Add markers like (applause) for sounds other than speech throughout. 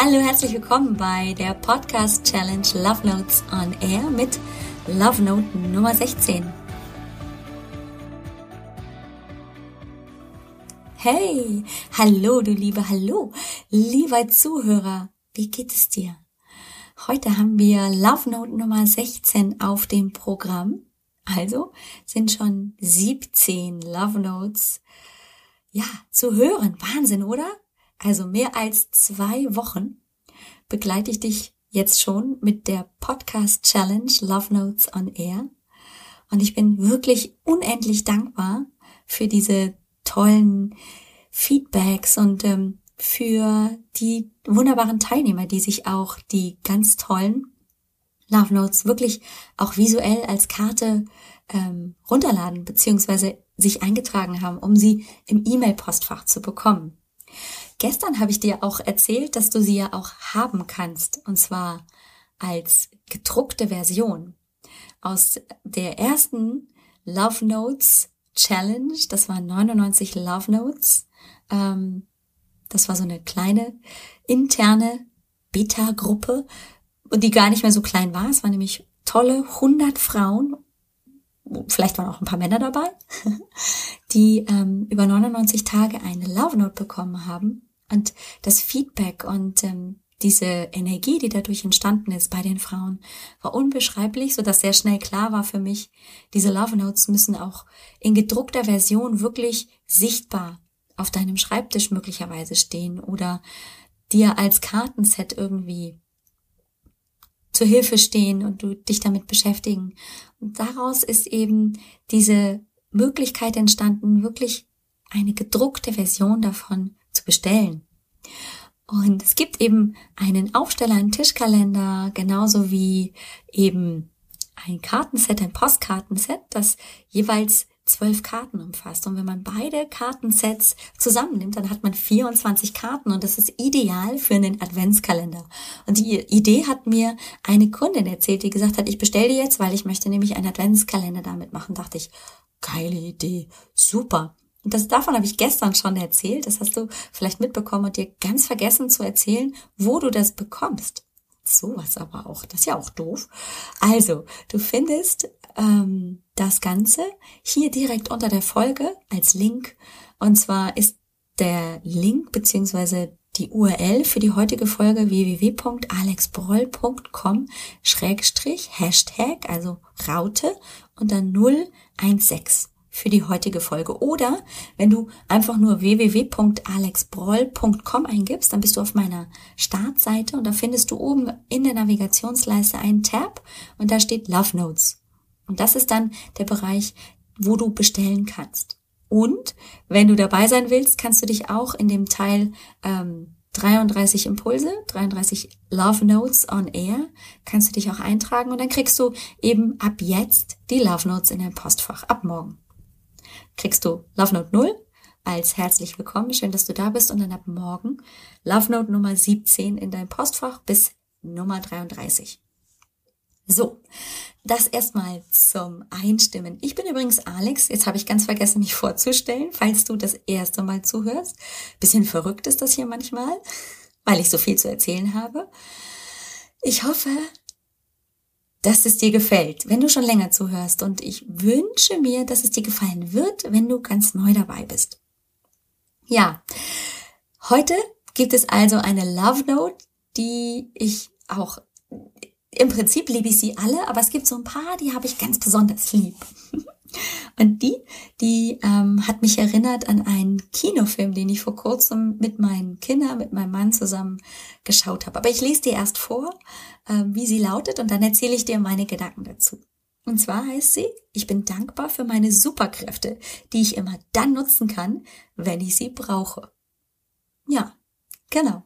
Hallo, herzlich willkommen bei der Podcast Challenge Love Notes on Air mit Love Note Nummer 16. Hey, hallo, du liebe Hallo, lieber Zuhörer, wie geht es dir? Heute haben wir Love Note Nummer 16 auf dem Programm. Also sind schon 17 Love Notes, ja, zu hören. Wahnsinn, oder? Also mehr als zwei Wochen, begleite ich dich jetzt schon mit der Podcast Challenge Love Notes on Air. Und ich bin wirklich unendlich dankbar für diese tollen Feedbacks und ähm, für die wunderbaren Teilnehmer, die sich auch die ganz tollen Love Notes wirklich auch visuell als Karte ähm, runterladen beziehungsweise sich eingetragen haben, um sie im E-Mail-Postfach zu bekommen. Gestern habe ich dir auch erzählt, dass du sie ja auch haben kannst, und zwar als gedruckte Version. Aus der ersten Love Notes Challenge, das waren 99 Love Notes, ähm, das war so eine kleine interne Beta-Gruppe, die gar nicht mehr so klein war. Es waren nämlich tolle 100 Frauen, vielleicht waren auch ein paar Männer dabei, (laughs) die ähm, über 99 Tage eine Love Note bekommen haben und das Feedback und ähm, diese Energie, die dadurch entstanden ist bei den Frauen, war unbeschreiblich, so dass sehr schnell klar war für mich, diese Love Notes müssen auch in gedruckter Version wirklich sichtbar auf deinem Schreibtisch möglicherweise stehen oder dir als Kartenset irgendwie zur Hilfe stehen und du dich damit beschäftigen. Und daraus ist eben diese Möglichkeit entstanden, wirklich eine gedruckte Version davon zu bestellen. Und es gibt eben einen Aufsteller, einen Tischkalender, genauso wie eben ein Kartenset, ein Postkartenset, das jeweils zwölf Karten umfasst. Und wenn man beide Kartensets zusammennimmt, dann hat man 24 Karten und das ist ideal für einen Adventskalender. Und die Idee hat mir eine Kundin erzählt, die gesagt hat, ich bestelle jetzt, weil ich möchte nämlich einen Adventskalender damit machen. Dachte ich, geile Idee, super. Und das, davon habe ich gestern schon erzählt. Das hast du vielleicht mitbekommen und dir ganz vergessen zu erzählen, wo du das bekommst. Sowas aber auch. Das ist ja auch doof. Also, du findest ähm, das Ganze hier direkt unter der Folge als Link. Und zwar ist der Link beziehungsweise die URL für die heutige Folge www.alexbroll.com Schrägstrich Hashtag, also Raute und dann 016 für die heutige Folge. Oder wenn du einfach nur www.alexbroll.com eingibst, dann bist du auf meiner Startseite und da findest du oben in der Navigationsleiste einen Tab und da steht Love Notes. Und das ist dann der Bereich, wo du bestellen kannst. Und wenn du dabei sein willst, kannst du dich auch in dem Teil ähm, 33 Impulse, 33 Love Notes on Air, kannst du dich auch eintragen und dann kriegst du eben ab jetzt die Love Notes in dein Postfach, ab morgen kriegst du Love Note 0 als herzlich willkommen. Schön, dass du da bist. Und dann ab morgen Love Note Nummer 17 in dein Postfach bis Nummer 33. So, das erstmal zum Einstimmen. Ich bin übrigens Alex. Jetzt habe ich ganz vergessen, mich vorzustellen, falls du das erste Mal zuhörst. Bisschen verrückt ist das hier manchmal, weil ich so viel zu erzählen habe. Ich hoffe, dass es dir gefällt, wenn du schon länger zuhörst. Und ich wünsche mir, dass es dir gefallen wird, wenn du ganz neu dabei bist. Ja, heute gibt es also eine Love Note, die ich auch, im Prinzip liebe ich sie alle, aber es gibt so ein paar, die habe ich ganz besonders lieb. (laughs) Und die, die ähm, hat mich erinnert an einen Kinofilm, den ich vor kurzem mit meinen Kindern, mit meinem Mann zusammen geschaut habe. Aber ich lese dir erst vor, äh, wie sie lautet und dann erzähle ich dir meine Gedanken dazu. Und zwar heißt sie, ich bin dankbar für meine Superkräfte, die ich immer dann nutzen kann, wenn ich sie brauche. Ja, genau.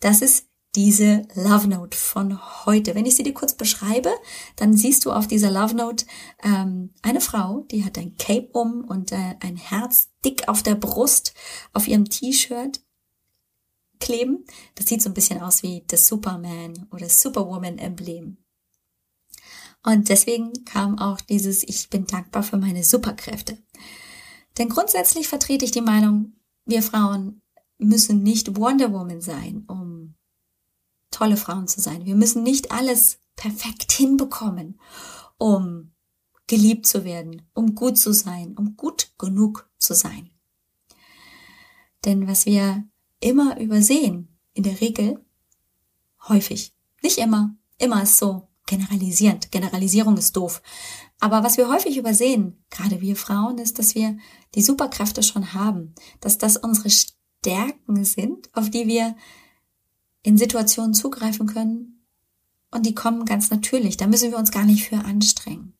Das ist diese Love Note von heute. Wenn ich sie dir kurz beschreibe, dann siehst du auf dieser Love Note ähm, eine Frau, die hat ein Cape um und äh, ein Herz dick auf der Brust auf ihrem T-Shirt kleben. Das sieht so ein bisschen aus wie das Superman oder Superwoman Emblem. Und deswegen kam auch dieses Ich bin dankbar für meine Superkräfte. Denn grundsätzlich vertrete ich die Meinung, wir Frauen müssen nicht Wonder Woman sein, um tolle Frauen zu sein. Wir müssen nicht alles perfekt hinbekommen, um geliebt zu werden, um gut zu sein, um gut genug zu sein. Denn was wir immer übersehen, in der Regel, häufig, nicht immer, immer ist so generalisierend. Generalisierung ist doof. Aber was wir häufig übersehen, gerade wir Frauen, ist, dass wir die Superkräfte schon haben, dass das unsere Stärken sind, auf die wir in Situationen zugreifen können und die kommen ganz natürlich. Da müssen wir uns gar nicht für anstrengen.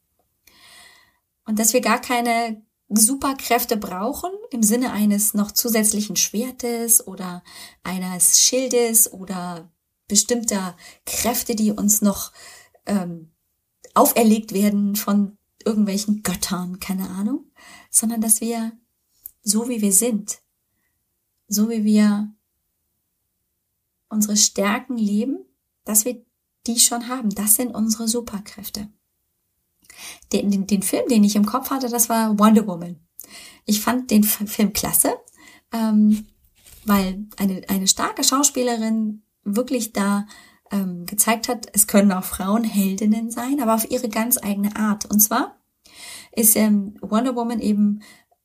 Und dass wir gar keine Superkräfte brauchen im Sinne eines noch zusätzlichen Schwertes oder eines Schildes oder bestimmter Kräfte, die uns noch ähm, auferlegt werden von irgendwelchen Göttern, keine Ahnung, sondern dass wir so wie wir sind, so wie wir unsere Stärken leben, dass wir die schon haben. Das sind unsere Superkräfte. Den, den, den Film, den ich im Kopf hatte, das war Wonder Woman. Ich fand den Film klasse, ähm, weil eine, eine starke Schauspielerin wirklich da ähm, gezeigt hat, es können auch Frauen Heldinnen sein, aber auf ihre ganz eigene Art. Und zwar ist ähm, Wonder Woman eben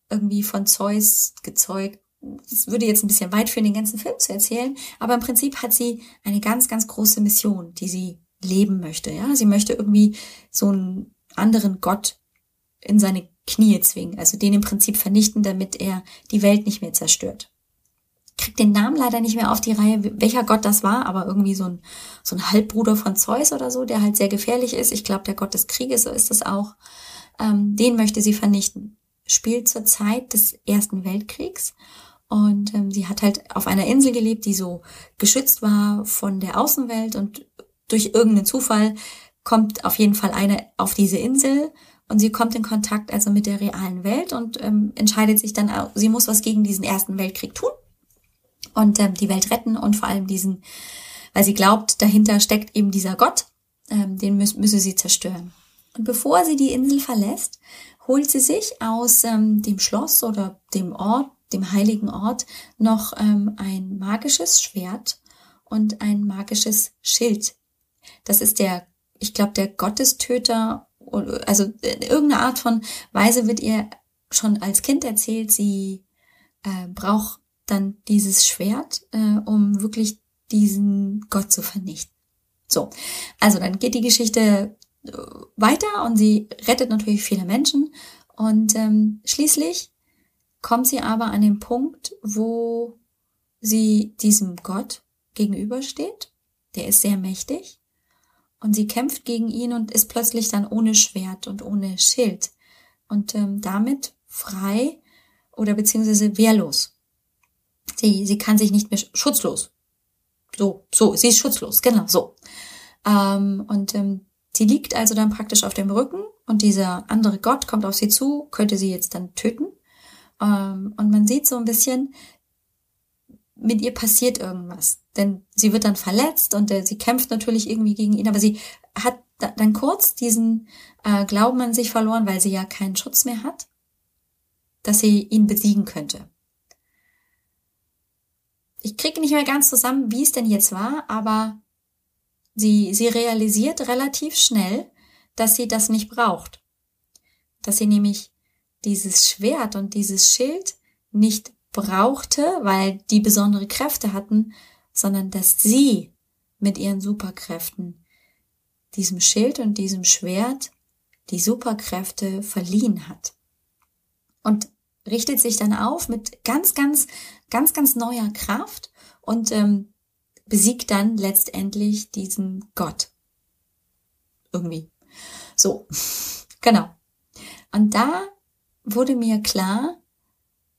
irgendwie von Zeus gezeugt. Das würde jetzt ein bisschen weit führen, den ganzen Film zu erzählen, aber im Prinzip hat sie eine ganz, ganz große Mission, die sie leben möchte. Ja, sie möchte irgendwie so einen anderen Gott in seine Knie zwingen, also den im Prinzip vernichten, damit er die Welt nicht mehr zerstört krieg den Namen leider nicht mehr auf die Reihe, welcher Gott das war, aber irgendwie so ein, so ein Halbbruder von Zeus oder so, der halt sehr gefährlich ist. Ich glaube, der Gott des Krieges, so ist das auch. Ähm, den möchte sie vernichten. Spielt zur Zeit des Ersten Weltkriegs. Und ähm, sie hat halt auf einer Insel gelebt, die so geschützt war von der Außenwelt und durch irgendeinen Zufall kommt auf jeden Fall eine auf diese Insel und sie kommt in Kontakt also mit der realen Welt und ähm, entscheidet sich dann, sie muss was gegen diesen Ersten Weltkrieg tun und ähm, die Welt retten und vor allem diesen, weil sie glaubt, dahinter steckt eben dieser Gott, ähm, den müß, müsse sie zerstören. Und bevor sie die Insel verlässt, holt sie sich aus ähm, dem Schloss oder dem Ort, dem heiligen Ort, noch ähm, ein magisches Schwert und ein magisches Schild. Das ist der, ich glaube, der Gottestöter, also in irgendeiner Art von Weise wird ihr schon als Kind erzählt, sie äh, braucht dann dieses Schwert, äh, um wirklich diesen Gott zu vernichten. So, also dann geht die Geschichte äh, weiter und sie rettet natürlich viele Menschen und ähm, schließlich kommt sie aber an den Punkt, wo sie diesem Gott gegenübersteht. Der ist sehr mächtig und sie kämpft gegen ihn und ist plötzlich dann ohne Schwert und ohne Schild und ähm, damit frei oder beziehungsweise wehrlos. Sie, sie kann sich nicht mehr schutzlos. So, so, sie ist schutzlos, genau, so. Ähm, und ähm, sie liegt also dann praktisch auf dem Rücken und dieser andere Gott kommt auf sie zu, könnte sie jetzt dann töten. Ähm, und man sieht so ein bisschen, mit ihr passiert irgendwas. Denn sie wird dann verletzt und äh, sie kämpft natürlich irgendwie gegen ihn, aber sie hat da, dann kurz diesen äh, Glauben an sich verloren, weil sie ja keinen Schutz mehr hat, dass sie ihn besiegen könnte ich kriege nicht mehr ganz zusammen, wie es denn jetzt war, aber sie, sie realisiert relativ schnell, dass sie das nicht braucht. Dass sie nämlich dieses Schwert und dieses Schild nicht brauchte, weil die besondere Kräfte hatten, sondern dass sie mit ihren Superkräften diesem Schild und diesem Schwert die Superkräfte verliehen hat. Und richtet sich dann auf mit ganz, ganz, ganz, ganz neuer Kraft und ähm, besiegt dann letztendlich diesen Gott. Irgendwie. So, (laughs) genau. Und da wurde mir klar,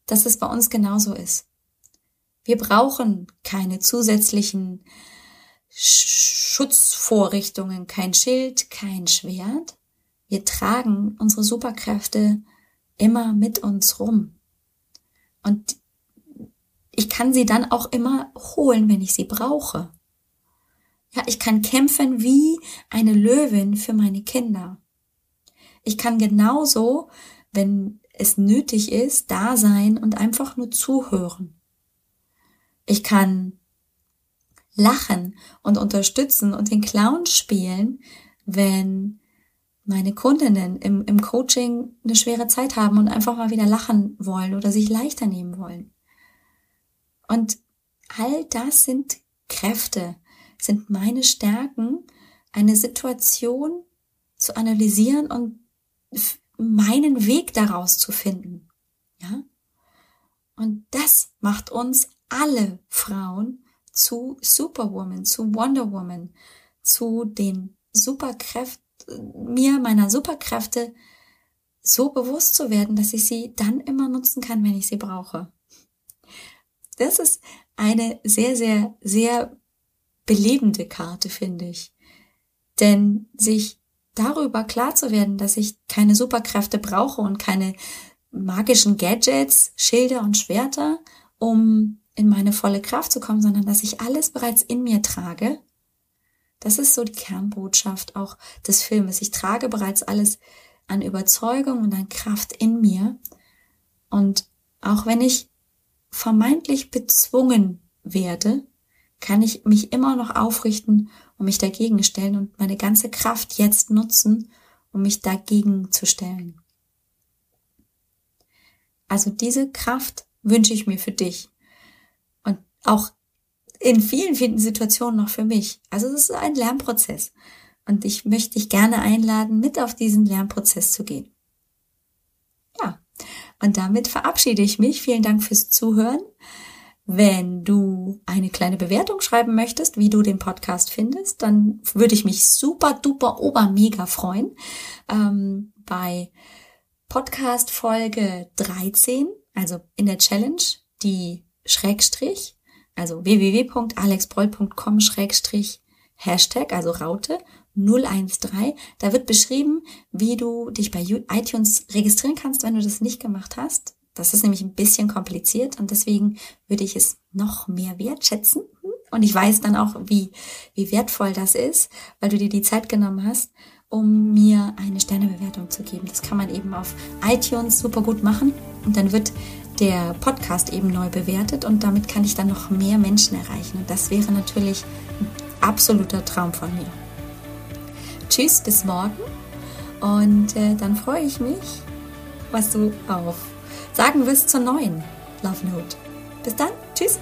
dass es bei uns genauso ist. Wir brauchen keine zusätzlichen Schutzvorrichtungen, kein Schild, kein Schwert. Wir tragen unsere Superkräfte immer mit uns rum. Und ich kann sie dann auch immer holen, wenn ich sie brauche. Ja, ich kann kämpfen wie eine Löwin für meine Kinder. Ich kann genauso, wenn es nötig ist, da sein und einfach nur zuhören. Ich kann lachen und unterstützen und den Clown spielen, wenn meine Kundinnen im, im Coaching eine schwere Zeit haben und einfach mal wieder lachen wollen oder sich leichter nehmen wollen. Und all das sind Kräfte, sind meine Stärken, eine Situation zu analysieren und meinen Weg daraus zu finden. Ja? Und das macht uns alle Frauen zu Superwoman, zu Wonder Woman, zu den Superkräften, mir meiner Superkräfte so bewusst zu werden, dass ich sie dann immer nutzen kann, wenn ich sie brauche. Das ist eine sehr, sehr, sehr belebende Karte, finde ich. Denn sich darüber klar zu werden, dass ich keine Superkräfte brauche und keine magischen Gadgets, Schilder und Schwerter, um in meine volle Kraft zu kommen, sondern dass ich alles bereits in mir trage. Das ist so die Kernbotschaft auch des Filmes. Ich trage bereits alles an Überzeugung und an Kraft in mir. Und auch wenn ich vermeintlich bezwungen werde, kann ich mich immer noch aufrichten und mich dagegen stellen und meine ganze Kraft jetzt nutzen, um mich dagegen zu stellen. Also diese Kraft wünsche ich mir für dich und auch in vielen, vielen Situationen noch für mich. Also es ist ein Lernprozess und ich möchte dich gerne einladen, mit auf diesen Lernprozess zu gehen. Ja, und damit verabschiede ich mich. Vielen Dank fürs Zuhören. Wenn du eine kleine Bewertung schreiben möchtest, wie du den Podcast findest, dann würde ich mich super duper ober mega freuen. Ähm, bei Podcast Folge 13, also in der Challenge, die Schrägstrich, also www.alexbroll.com Schrägstrich Hashtag, also Raute 013. Da wird beschrieben, wie du dich bei iTunes registrieren kannst, wenn du das nicht gemacht hast. Das ist nämlich ein bisschen kompliziert und deswegen würde ich es noch mehr wertschätzen. Und ich weiß dann auch, wie, wie wertvoll das ist, weil du dir die Zeit genommen hast, um mir eine Sternebewertung zu geben. Das kann man eben auf iTunes super gut machen und dann wird der Podcast eben neu bewertet und damit kann ich dann noch mehr Menschen erreichen. Und das wäre natürlich ein absoluter Traum von mir. Tschüss, bis morgen und äh, dann freue ich mich, was du auf sagen wirst zur neuen Love Note. Bis dann, tschüss.